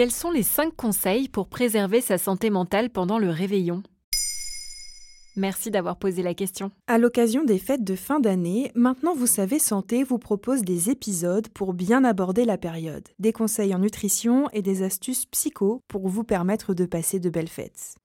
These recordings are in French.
Quels sont les 5 conseils pour préserver sa santé mentale pendant le réveillon? Merci d'avoir posé la question. À l'occasion des fêtes de fin d'année, Maintenant vous savez santé vous propose des épisodes pour bien aborder la période, des conseils en nutrition et des astuces psycho pour vous permettre de passer de belles fêtes.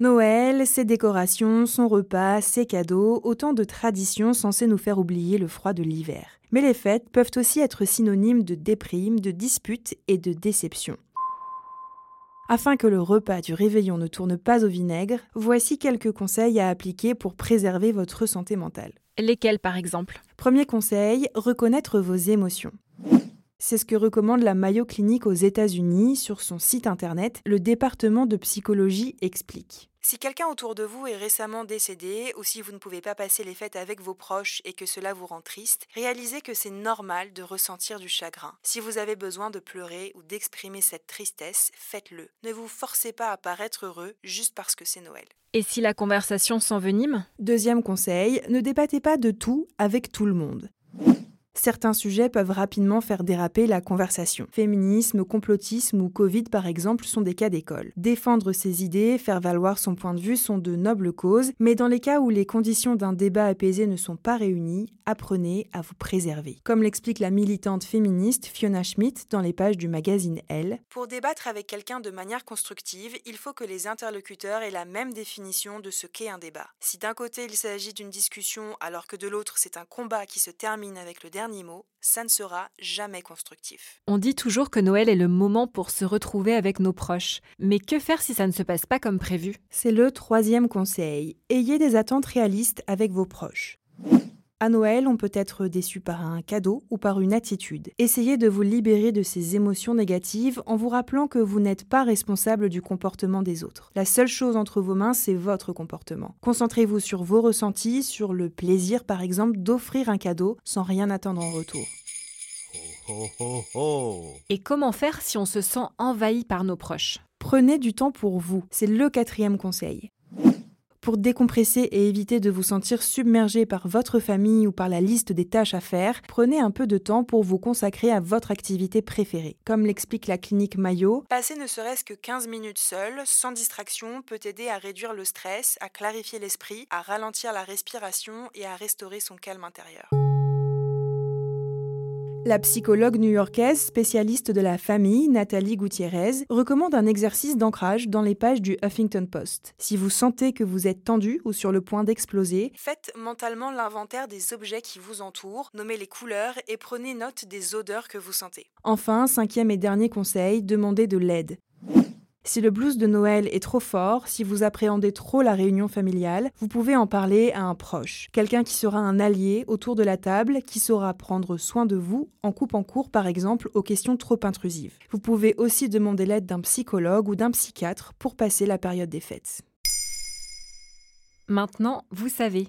Noël, ses décorations, son repas, ses cadeaux, autant de traditions censées nous faire oublier le froid de l'hiver. Mais les fêtes peuvent aussi être synonymes de déprime, de disputes et de déception. Afin que le repas du réveillon ne tourne pas au vinaigre, voici quelques conseils à appliquer pour préserver votre santé mentale. Lesquels par exemple? Premier conseil, reconnaître vos émotions. C'est ce que recommande la Mayo Clinic aux États-Unis sur son site internet. Le département de psychologie explique. Si quelqu'un autour de vous est récemment décédé ou si vous ne pouvez pas passer les fêtes avec vos proches et que cela vous rend triste, réalisez que c'est normal de ressentir du chagrin. Si vous avez besoin de pleurer ou d'exprimer cette tristesse, faites-le. Ne vous forcez pas à paraître heureux juste parce que c'est Noël. Et si la conversation s'envenime? Deuxième conseil, ne débattez pas de tout avec tout le monde. Certains sujets peuvent rapidement faire déraper la conversation. Féminisme, complotisme ou Covid par exemple sont des cas d'école. Défendre ses idées, faire valoir son point de vue sont de nobles causes, mais dans les cas où les conditions d'un débat apaisé ne sont pas réunies, apprenez à vous préserver. Comme l'explique la militante féministe Fiona Schmidt dans les pages du magazine Elle. Pour débattre avec quelqu'un de manière constructive, il faut que les interlocuteurs aient la même définition de ce qu'est un débat. Si d'un côté il s'agit d'une discussion alors que de l'autre c'est un combat qui se termine avec le dernier mot, ça ne sera jamais constructif. On dit toujours que Noël est le moment pour se retrouver avec nos proches. Mais que faire si ça ne se passe pas comme prévu? C'est le troisième conseil. Ayez des attentes réalistes avec vos proches. À Noël, on peut être déçu par un cadeau ou par une attitude. Essayez de vous libérer de ces émotions négatives en vous rappelant que vous n'êtes pas responsable du comportement des autres. La seule chose entre vos mains, c'est votre comportement. Concentrez-vous sur vos ressentis, sur le plaisir par exemple d'offrir un cadeau sans rien attendre en retour. Et comment faire si on se sent envahi par nos proches? Prenez du temps pour vous, c'est le quatrième conseil. Pour décompresser et éviter de vous sentir submergé par votre famille ou par la liste des tâches à faire, prenez un peu de temps pour vous consacrer à votre activité préférée. Comme l'explique la clinique Mayo, passer ne serait-ce que 15 minutes seul, sans distraction, peut aider à réduire le stress, à clarifier l'esprit, à ralentir la respiration et à restaurer son calme intérieur. La psychologue new-yorkaise spécialiste de la famille, Nathalie Gutiérrez, recommande un exercice d'ancrage dans les pages du Huffington Post. Si vous sentez que vous êtes tendu ou sur le point d'exploser, faites mentalement l'inventaire des objets qui vous entourent, nommez les couleurs et prenez note des odeurs que vous sentez. Enfin, cinquième et dernier conseil, demandez de l'aide. Si le blues de Noël est trop fort, si vous appréhendez trop la réunion familiale, vous pouvez en parler à un proche, quelqu'un qui sera un allié autour de la table, qui saura prendre soin de vous en coupant court par exemple aux questions trop intrusives. Vous pouvez aussi demander l'aide d'un psychologue ou d'un psychiatre pour passer la période des fêtes. Maintenant, vous savez.